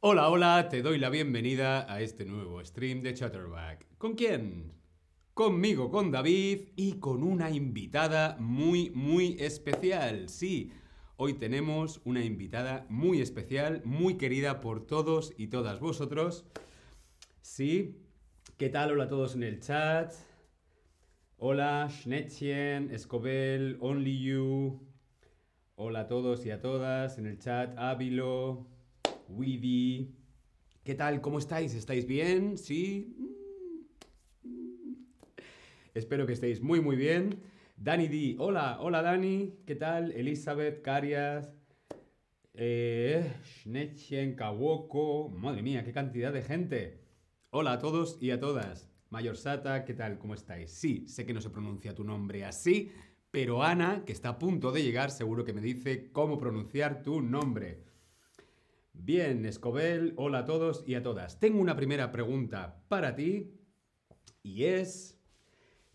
Hola, hola, te doy la bienvenida a este nuevo stream de Chatterback. ¿Con quién? Conmigo, con David y con una invitada muy, muy especial. Sí, hoy tenemos una invitada muy especial, muy querida por todos y todas vosotros. Sí, ¿qué tal? Hola a todos en el chat. Hola, Schnettchen, Escobel, Only You. Hola a todos y a todas en el chat. Ávilo, Weedy. ¿Qué tal? ¿Cómo estáis? ¿Estáis bien? ¿Sí? Espero que estéis muy, muy bien. Dani D. Hola, hola Dani. ¿Qué tal? Elizabeth, Carias. Eh, Schnettchen, Kawoko. Madre mía, qué cantidad de gente. Hola a todos y a todas. Mayor Sata, ¿qué tal? ¿Cómo estáis? Sí, sé que no se pronuncia tu nombre así, pero Ana, que está a punto de llegar, seguro que me dice cómo pronunciar tu nombre. Bien, Escobel, hola a todos y a todas. Tengo una primera pregunta para ti y es,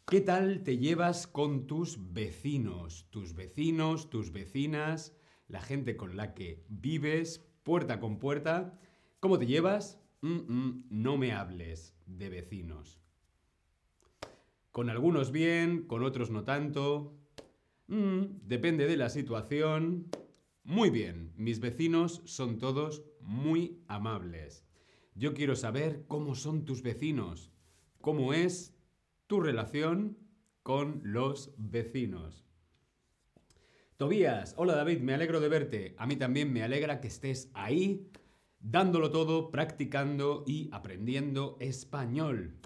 ¿qué tal te llevas con tus vecinos? Tus vecinos, tus vecinas, la gente con la que vives, puerta con puerta. ¿Cómo te llevas? No me hables de vecinos. Con algunos bien, con otros no tanto. Mm, depende de la situación. Muy bien, mis vecinos son todos muy amables. Yo quiero saber cómo son tus vecinos, cómo es tu relación con los vecinos. Tobías, hola David, me alegro de verte. A mí también me alegra que estés ahí, dándolo todo, practicando y aprendiendo español.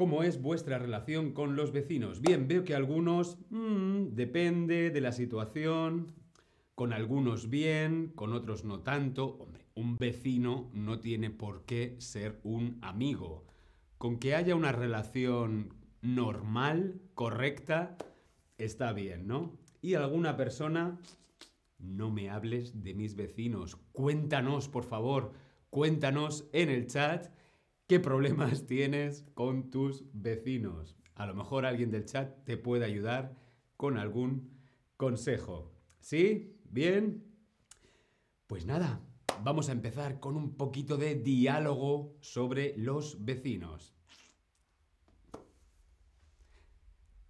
¿Cómo es vuestra relación con los vecinos? Bien, veo que algunos mm, depende de la situación, con algunos bien, con otros no tanto. Hombre, un vecino no tiene por qué ser un amigo. Con que haya una relación normal, correcta, está bien, ¿no? Y alguna persona, no me hables de mis vecinos. Cuéntanos, por favor, cuéntanos en el chat ¿Qué problemas tienes con tus vecinos? A lo mejor alguien del chat te puede ayudar con algún consejo. ¿Sí? ¿Bien? Pues nada, vamos a empezar con un poquito de diálogo sobre los vecinos.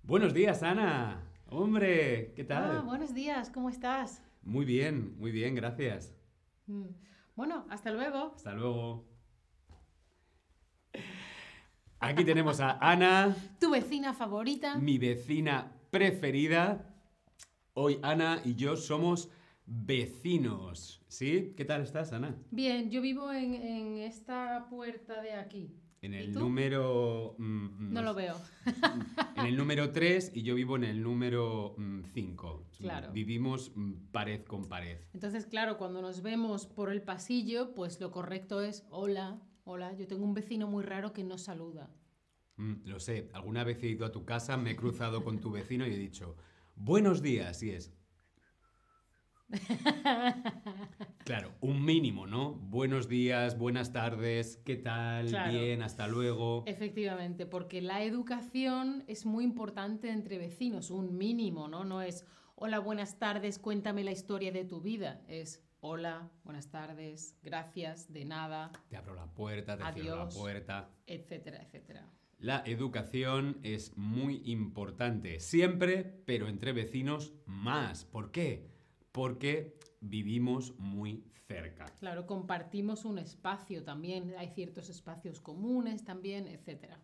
Buenos días, Ana. Hombre, ¿qué tal? Ah, buenos días, ¿cómo estás? Muy bien, muy bien, gracias. Mm, Bueno, hasta luego. Hasta luego. Aquí tenemos a Ana, ¿Tu vecina favorita? mi vecina preferida. Hoy Ana y yo somos vecinos. ¿Sí? ¿Qué tal estás, Ana? Bien, yo vivo en, en esta puerta de aquí. En ¿Y el tú? número... mm, No sé. lo veo. En el número 3 y yo vivo en el número 5. Claro. Vivimos mm, pared con pared. Entonces, claro, cuando nos vemos por el pasillo, pues lo correcto es hola, hola. Yo tengo un vecino muy raro que no saluda. Mm, lo sé, alguna vez he ido a tu casa, me he cruzado con tu vecino y he dicho, buenos días, y es... Claro, un mínimo, ¿no? Buenos días, buenas tardes, ¿qué tal? Claro. Bien, hasta luego. Efectivamente, porque la educación es muy importante entre vecinos, un mínimo, ¿no? No es hola, buenas tardes, cuéntame la historia de tu vida. Es hola, buenas tardes, gracias, de nada, Te abro la puerta, te cierro la puerta. etcétera, etcétera. La educación es muy importante, siempre, pero entre vecinos más. ¿Por qué? Porque vivimos muy cerca. Claro, compartimos un espacio también, hay ciertos espacios comunes también, etcétera.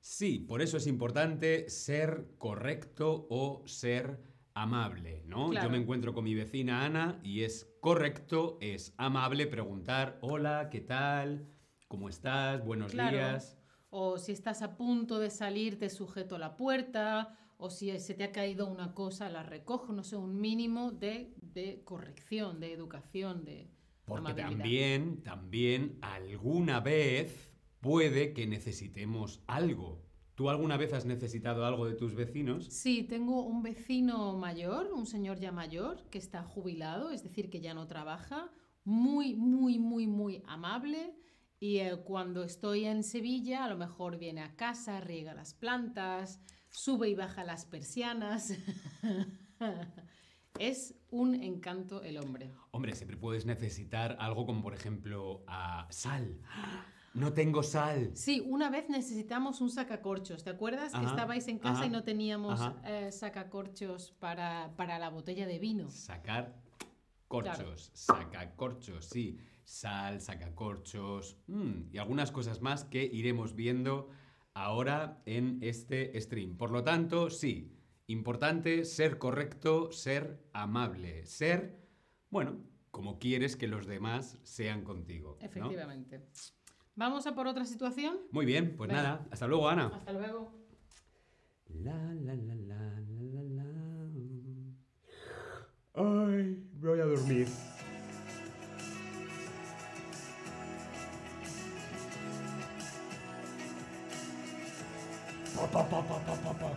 Sí, por eso es importante ser correcto o ser amable, ¿no? Claro. Yo me encuentro con mi vecina Ana y es correcto, es amable preguntar, hola, ¿qué tal? ¿Cómo estás? Buenos Claro. días. O si estás a punto de salir, te sujeto la puerta, o si se te ha caído una cosa, la recojo, no sé, un mínimo de, de corrección, de educación, de Porque amabilidad. también, también alguna vez puede que necesitemos algo. ¿Tú alguna vez has necesitado algo de tus vecinos? Sí, tengo un vecino mayor, un señor ya mayor, que está jubilado, es decir, que ya no trabaja, muy, muy, muy, muy amable. Y eh, cuando estoy en Sevilla, a lo mejor viene a casa, riega las plantas, sube y baja las persianas. Es un encanto el hombre. Hombre, siempre puedes necesitar algo como, por ejemplo, sal. No tengo sal. Sí, una vez necesitamos un sacacorchos. ¿Te acuerdas que Ajá, estabais en casa ajá, y no teníamos eh, sacacorchos para, para la botella de vino? Sacar corchos. Sacacorchos, sí. Sal, sacacorchos. mm, y algunas cosas más que iremos viendo ahora en este stream. Por lo tanto, sí. Importante ser correcto, ser amable. Ser, bueno, como quieres que los demás sean contigo. ¿no? ¿Vamos a por otra situación? Muy bien, pues Venga. nada. Hasta luego, Ana. Hasta luego. La, la, la, la, la, la, la. Ay, me voy a dormir. Pa, pa, pa.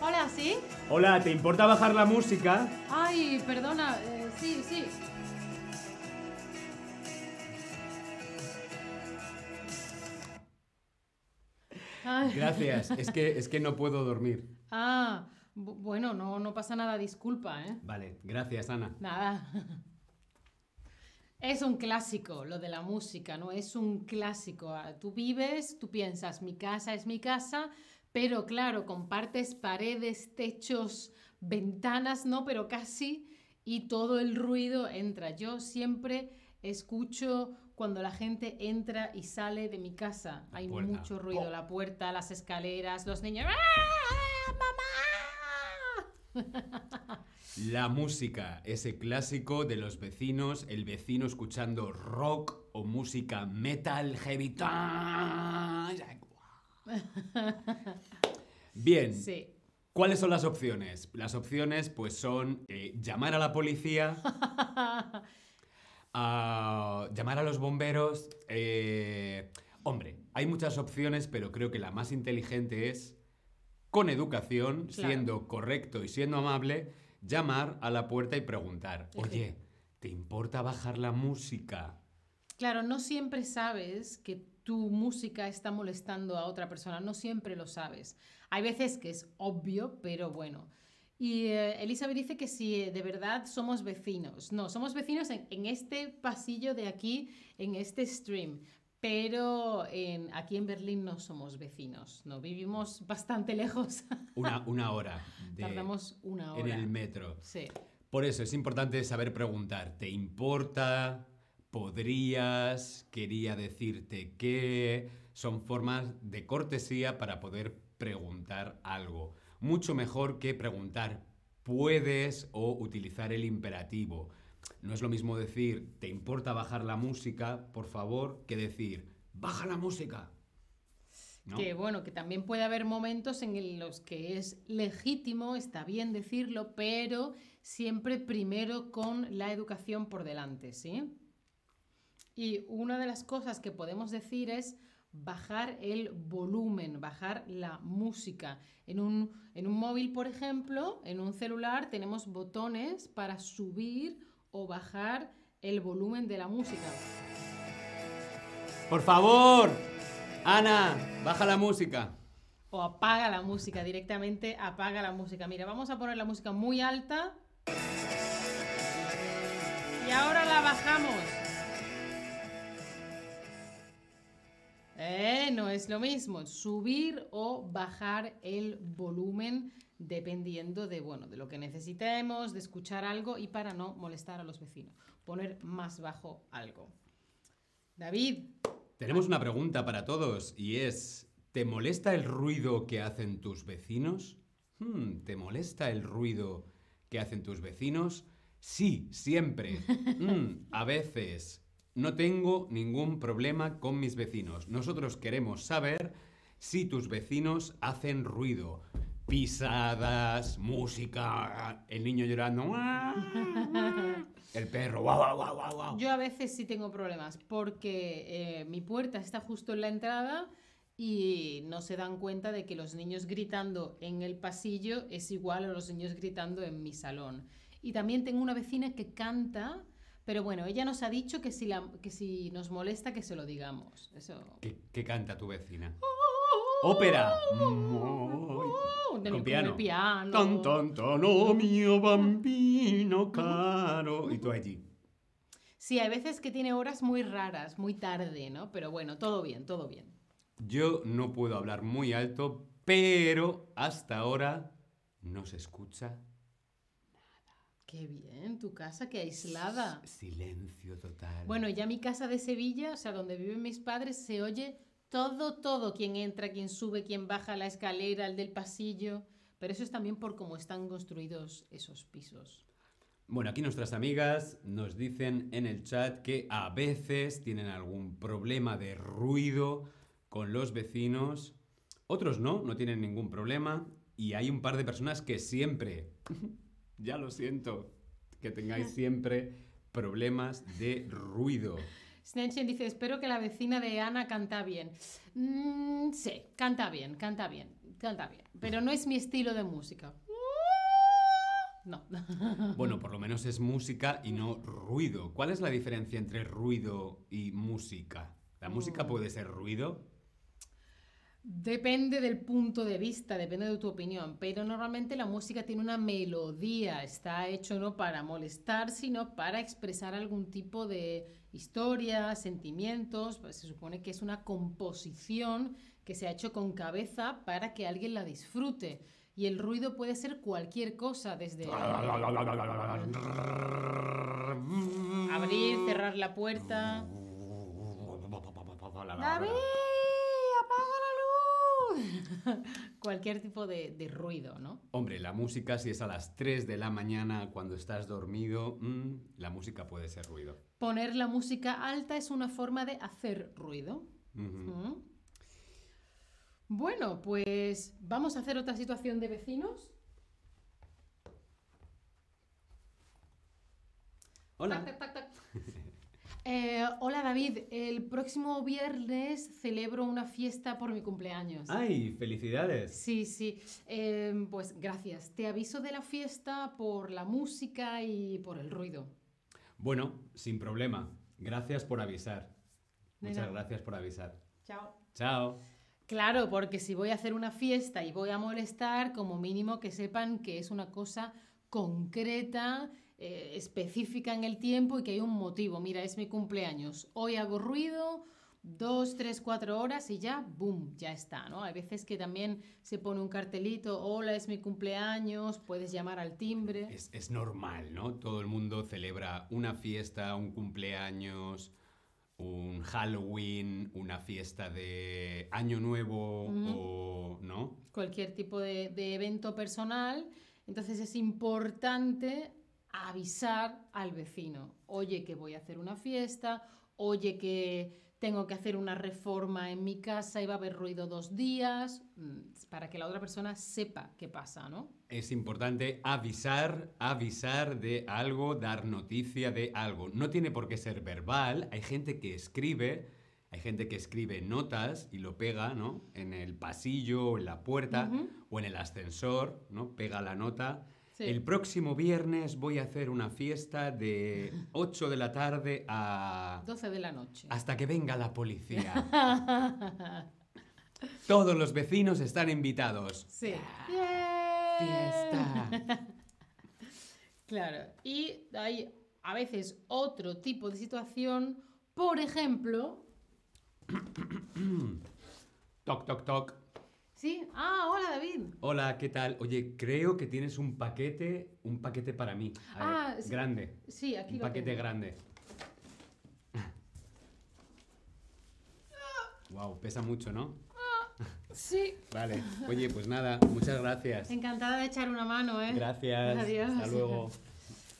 Hola, ¿sí? Hola, ¿te importa bajar la música? Ay, perdona. eh, sí, sí. Gracias, es que, es que no puedo dormir. Ah, bu- bueno, no, no pasa nada, disculpa, ¿eh? Vale, gracias, Ana. Nada. Es un clásico lo de la música, ¿no? Es un clásico. Ah, Tú vives, tú piensas, mi casa es mi casa, pero claro, compartes paredes, techos, ventanas, ¿no? Pero casi, y todo el ruido entra. Yo siempre escucho cuando la gente entra y sale de mi casa. La Hay puerta. mucho ruido, ¡Oh! la puerta, las escaleras, los niños. ¡Ah, mamá! La música, ese clásico de los vecinos, el vecino escuchando rock o música metal, heavy. Bien, Sí. ¿cuáles son las opciones? Las opciones pues son eh, llamar a la policía, llamar a los bomberos. eh, Hombre, hay muchas opciones, pero creo que la más inteligente es, con educación, Claro. siendo correcto y siendo amable, llamar a la puerta y preguntar, oye, ¿te importa bajar la música? Claro, no siempre sabes que tu música está molestando a otra persona, no siempre lo sabes. Hay veces que es obvio, pero bueno. Y eh, Elizabeth dice que si de verdad somos vecinos. No, somos vecinos en, en este pasillo de aquí, en este stream. Pero en- aquí en Berlín no somos vecinos, no vivimos bastante lejos. Una, una hora de- Tardamos una en hora. el metro. Sí. Por eso es importante saber preguntar, ¿te importa? ¿Podrías? ¿Quería decirte qué? Son formas de cortesía para poder preguntar algo. Mucho mejor que preguntar puedes o utilizar el imperativo. No es lo mismo decir, ¿te importa bajar la música, por favor? que decir, baja la música. Que bueno, que también puede haber momentos en los que es legítimo, está bien decirlo, pero siempre primero con la educación por delante, ¿sí? Y una de las cosas que podemos decir es bajar el volumen, bajar la música. En un, en un móvil, por ejemplo, en un celular tenemos botones para subir o bajar el volumen de la música. Por favor, Ana, baja la música. O apaga la música, directamente apaga la música. Mira, vamos a poner la música muy alta. Y ahora la bajamos. Eh, no es lo mismo. Subir o bajar el volumen dependiendo de, bueno, de lo que necesitemos, de escuchar algo y para no molestar a los vecinos. Poner más bajo algo. David, Tenemos una pregunta para todos y es, ¿te molesta el ruido que hacen tus vecinos? Hmm, ¿Te molesta el ruido que hacen tus vecinos? Sí, siempre. Hmm, a veces. No tengo ningún problema con mis vecinos. Nosotros queremos saber si tus vecinos hacen ruido. Pisadas, música, el niño llorando. El perro. Guau, guau, guau, guau. Yo a veces sí tengo problemas porque eh, mi puerta está justo en la entrada y no se dan cuenta de que los niños gritando en el pasillo es igual a los niños gritando en mi salón. Y también tengo una vecina que canta, pero bueno, ella nos ha dicho que si, la- que si nos molesta que se lo digamos. Eso. ¿Qué, qué canta tu vecina? Ópera. Con con piano. el piano. Ton, ton, ton, oh mio bambino caro. Y tú allí. Sí, hay veces que tiene horas muy raras, muy tarde, ¿no? Pero bueno, todo bien, todo bien. Yo no puedo hablar muy alto, pero hasta ahora no se escucha Qué bien, tu casa, qué aislada. silencio total. Bueno, ya mi casa de Sevilla, o sea, donde viven mis padres, se oye todo, todo, quién entra, quién sube, quién baja la escalera, el del pasillo. Pero eso es también por cómo están construidos esos pisos. Bueno, aquí nuestras amigas nos dicen en el chat que a veces tienen algún problema de ruido con los vecinos. Otros no, no tienen ningún problema. Y hay un par de personas que siempre, ya lo siento, que tengáis siempre problemas de ruido. Snatchen dice, espero que la vecina de Ana canta bien. Mm, sí, canta bien, canta bien, canta bien. Pero no es mi estilo de música. No. Bueno, por lo menos es música y no ruido. ¿Cuál es la diferencia entre ruido y música? ¿La música Mm. puede ser ruido? Depende del punto de vista, depende de tu opinión, pero normalmente la música tiene una melodía, está hecho no para molestar, sino para expresar algún tipo de historia, sentimientos, pues se supone que es una composición que se ha hecho con cabeza para que alguien la disfrute. Y el ruido puede ser cualquier cosa, desde abrir, cerrar la puerta. David. Cualquier tipo de, de ruido, ¿no? Hombre, la música, si es a las 3 de la mañana cuando estás dormido, mm, la música puede ser ruido. Poner la música alta es una forma de hacer ruido. ¿Mm? Bueno, pues vamos a hacer otra situación de vecinos. Hola. Tac, tac, tac. Eh, hola David, el próximo viernes celebro una fiesta por mi cumpleaños. ¡Ay, felicidades! Sí, sí. Eh, pues gracias. Te aviso de la fiesta por la música y por el ruido. Bueno, sin problema. Gracias por avisar. De Muchas nada. gracias por avisar. Chao. Chao. Claro, porque si voy a hacer una fiesta y voy a molestar, como mínimo que sepan que es una cosa concreta, eh, específica en el tiempo y que hay un motivo. Mira, es mi cumpleaños. Hoy hago ruido, dos, tres, cuatro horas y ya, boom, ya está, ¿no? Hay veces que también se pone un cartelito, hola, es mi cumpleaños, puedes llamar al timbre. Es, es normal, ¿no? Todo el mundo celebra una fiesta, un cumpleaños, un Halloween, una fiesta de Año Nuevo o... ¿no? cualquier tipo de, de evento personal, entonces es importante avisar al vecino, oye que voy a hacer una fiesta, oye que tengo que hacer una reforma en mi casa y va a haber ruido dos días, mm, para que la otra persona sepa qué pasa, ¿no? Es importante avisar, avisar de algo, dar noticia de algo. No tiene por qué ser verbal. Hay gente que escribe, hay gente que escribe notas y lo pega, ¿no? En el pasillo, o en la puerta o en el ascensor, ¿no? Pega la nota. Sí. El próximo viernes voy a hacer una fiesta de 8 de la tarde a... 12 de la noche. hasta que venga la policía. Todos los vecinos están invitados. Sí. Fiesta. Claro. Y hay a veces otro tipo de situación, por ejemplo, Toc, toc, toc. Sí, ah, hola David. Hola, ¿qué tal? Oye, creo que tienes un paquete, un paquete para mí. A ver, Ah, sí. grande. Sí, aquí Un lo paquete tengo. grande. Wow, pesa mucho, ¿no? Sí. Vale. Oye, pues nada, muchas gracias. Encantada de echar una mano, ¿eh? Gracias. Adiós. Hasta luego.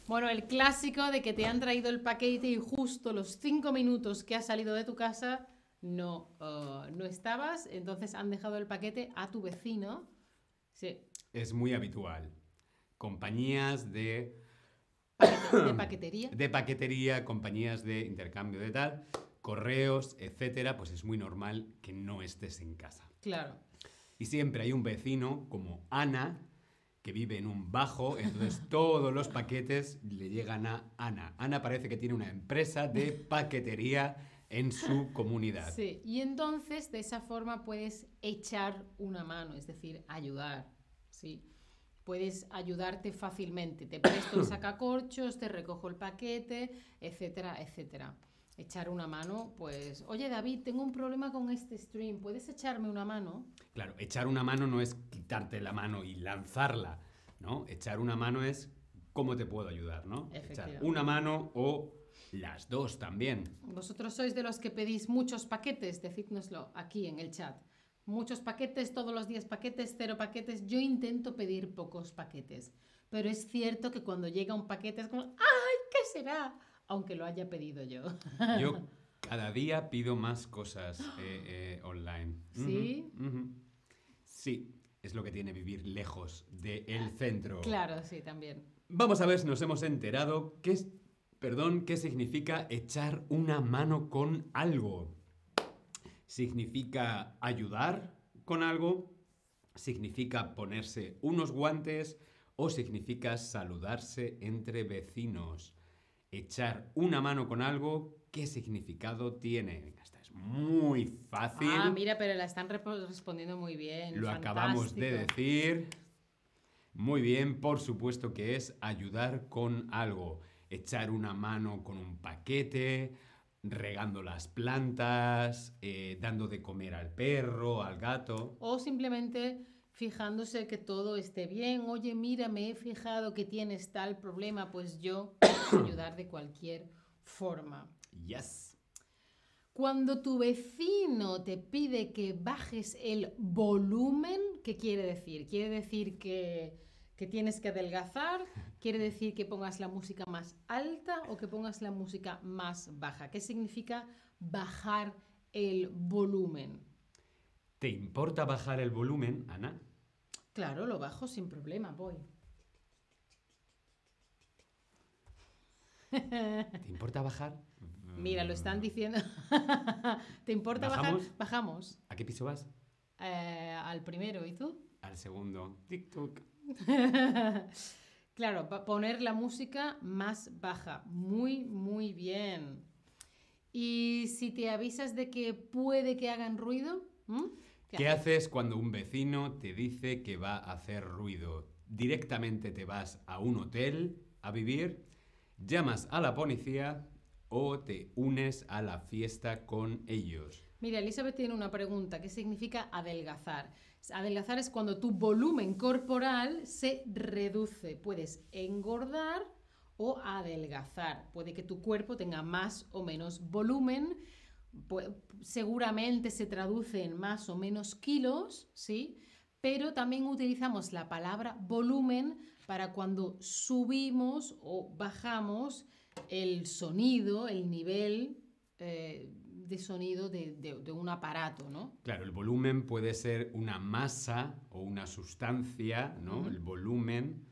Bueno, el clásico de que te han traído el paquete y justo los cinco minutos que has salido de tu casa no, eh, no estabas, entonces han dejado el paquete a tu vecino. Sí, Es muy habitual. Compañías de, paquete- de paquetería. de paquetería, compañías de intercambio de tal, correos, etcétera, pues es muy normal que no estés en casa. Claro. Y siempre hay un vecino como Ana que vive en un bajo, entonces todos los paquetes le llegan a Ana. Ana parece que tiene una empresa de paquetería en su comunidad. Sí, y entonces de esa forma puedes echar una mano, es decir, ayudar, ¿sí? Puedes ayudarte fácilmente, te presto el sacacorchos, te recojo el paquete, etcétera, etcétera. Echar una mano, pues, oye David, tengo un problema con este stream, ¿puedes echarme una mano? Claro, echar una mano no es quitarte la mano y lanzarla, ¿no? Echar una mano es cómo te puedo ayudar, ¿no? Echar una mano o las dos también. Vosotros sois de los que pedís muchos paquetes, decídnoslo aquí en el chat. Muchos paquetes, todos los días paquetes, cero paquetes. Yo intento pedir pocos paquetes, pero es cierto que cuando llega un paquete es como, ¡ay, qué será! Aunque lo haya pedido yo. Yo cada día pido más cosas eh, eh, online. ¿Sí? Sí, es lo que tiene vivir lejos del centro. Claro, sí, también. Vamos a ver si nos hemos enterado qué perdón, qué significa echar una mano con algo. Significa ayudar con algo, significa ponerse unos guantes o significa saludarse entre vecinos. Echar una mano con algo, ¿qué significado tiene? Venga, esta es muy fácil. Ah, mira, pero la están respondiendo muy bien. Lo acabamos de decir. Muy bien, por supuesto que es ayudar con algo. Echar una mano con un paquete, regando las plantas, eh, dando de comer al perro, al gato. O simplemente fijándose que todo esté bien. Oye, mira, me he fijado que tienes tal problema, pues yo puedo ayudar de cualquier forma. Yes. Cuando tu vecino te pide que bajes el volumen, ¿qué quiere decir? ¿Quiere decir que, que tienes que adelgazar? ¿Quiere decir que pongas la música más alta o que pongas la música más baja? ¿Qué significa bajar el volumen? ¿Te importa bajar el volumen, Ana? Claro, lo bajo sin problema, voy. ¿Te importa bajar? Mira, lo están diciendo. ¿Te importa ¿Bajamos? bajar? Bajamos. ¿A qué piso vas? Eh, al primero, ¿y tú? Al segundo. TikTok. claro, poner la música más baja. Muy, muy bien. Y si te avisas de que puede que hagan ruido. ¿Qué haces cuando un vecino te dice que va a hacer ruido? ¿Directamente te vas a un hotel a vivir? ¿Llamas a la policía o te unes a la fiesta con ellos? Mira, Elizabeth tiene una pregunta. ¿Qué significa adelgazar? Adelgazar es cuando tu volumen corporal se reduce. Puedes engordar o adelgazar. Puede que tu cuerpo tenga más o menos volumen. Seguramente se traduce en más o menos kilos, ¿sí? Pero también utilizamos la palabra volumen para cuando subimos o bajamos el sonido, el nivel eh, de sonido de, de- de un aparato, ¿no? Claro, el volumen puede ser una masa o una sustancia, ¿no? El volumen,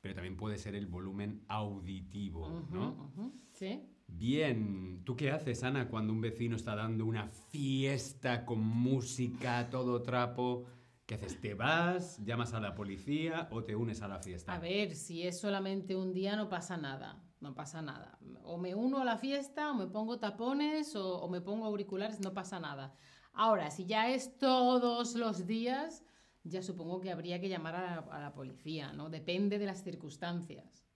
pero también puede ser el volumen auditivo, ¿no? ¿Sí? Bien, ¿tú qué haces, Ana, cuando un vecino está dando una fiesta con música, todo trapo? ¿Qué haces? ¿Te vas, llamas a la policía o te unes a la fiesta? A ver, si es solamente un día no pasa nada, no pasa nada. O me uno a la fiesta, o me pongo tapones, o, o me pongo auriculares, no pasa nada. Ahora, si ya es todos los días, ya supongo que habría que llamar a la, a la policía, ¿no? Depende de las circunstancias.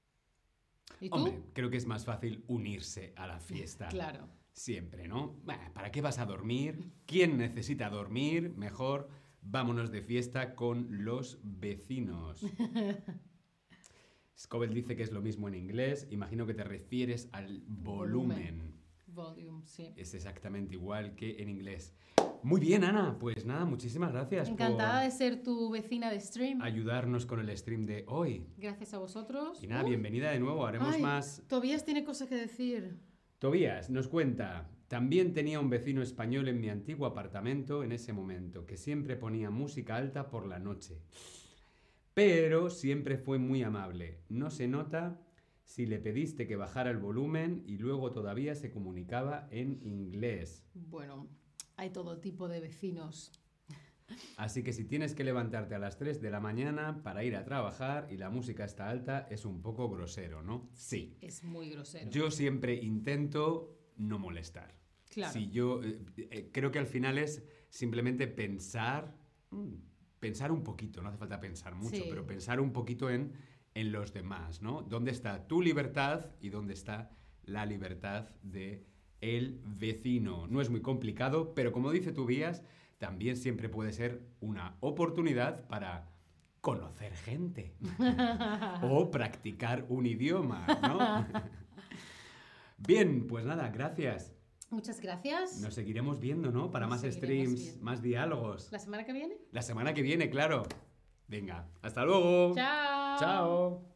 ¿Y tú? Hombre, creo que es más fácil unirse a la fiesta. Claro. Siempre, ¿no? ¿Para qué vas a dormir? ¿Quién necesita dormir? Mejor vámonos de fiesta con los vecinos. Scoville dice que es lo mismo en inglés. Imagino que te refieres al volumen. Volume, sí. Es exactamente igual que en inglés. Muy bien, Ana. Pues nada, muchísimas gracias Encantada de por ser tu vecina de stream. ayudarnos con el stream de hoy. Gracias a vosotros. Y nada, bienvenida de nuevo. Haremos ay, más Tobías tiene cosas que decir. Tobías nos cuenta, también tenía un vecino español en mi antiguo apartamento en ese momento, que siempre ponía música alta por la noche. Pero siempre fue muy amable. No se nota si le pediste que bajara el volumen y luego todavía se comunicaba en inglés. Bueno, hay todo tipo de vecinos. Así que si tienes que levantarte a las 3 de la mañana para ir a trabajar y la música está alta, es un poco grosero, ¿no? Sí. Es muy grosero. Yo siempre intento no molestar. Claro. Si yo eh, eh, creo que al final es simplemente pensar, mm, pensar un poquito, no hace falta pensar mucho, Sí. pero pensar un poquito en, en los demás, ¿no? ¿Dónde está tu libertad y dónde está la libertad de el vecino? No es muy complicado, pero como dice Tobías, también siempre puede ser una oportunidad para conocer gente o practicar un idioma, ¿no? Bien, pues nada, gracias. Muchas gracias. Nos seguiremos viendo, ¿no? Para Nos más streams, viendo. más diálogos. ¿La semana que viene? La semana que viene, claro. Venga, hasta luego. Chao. Chao.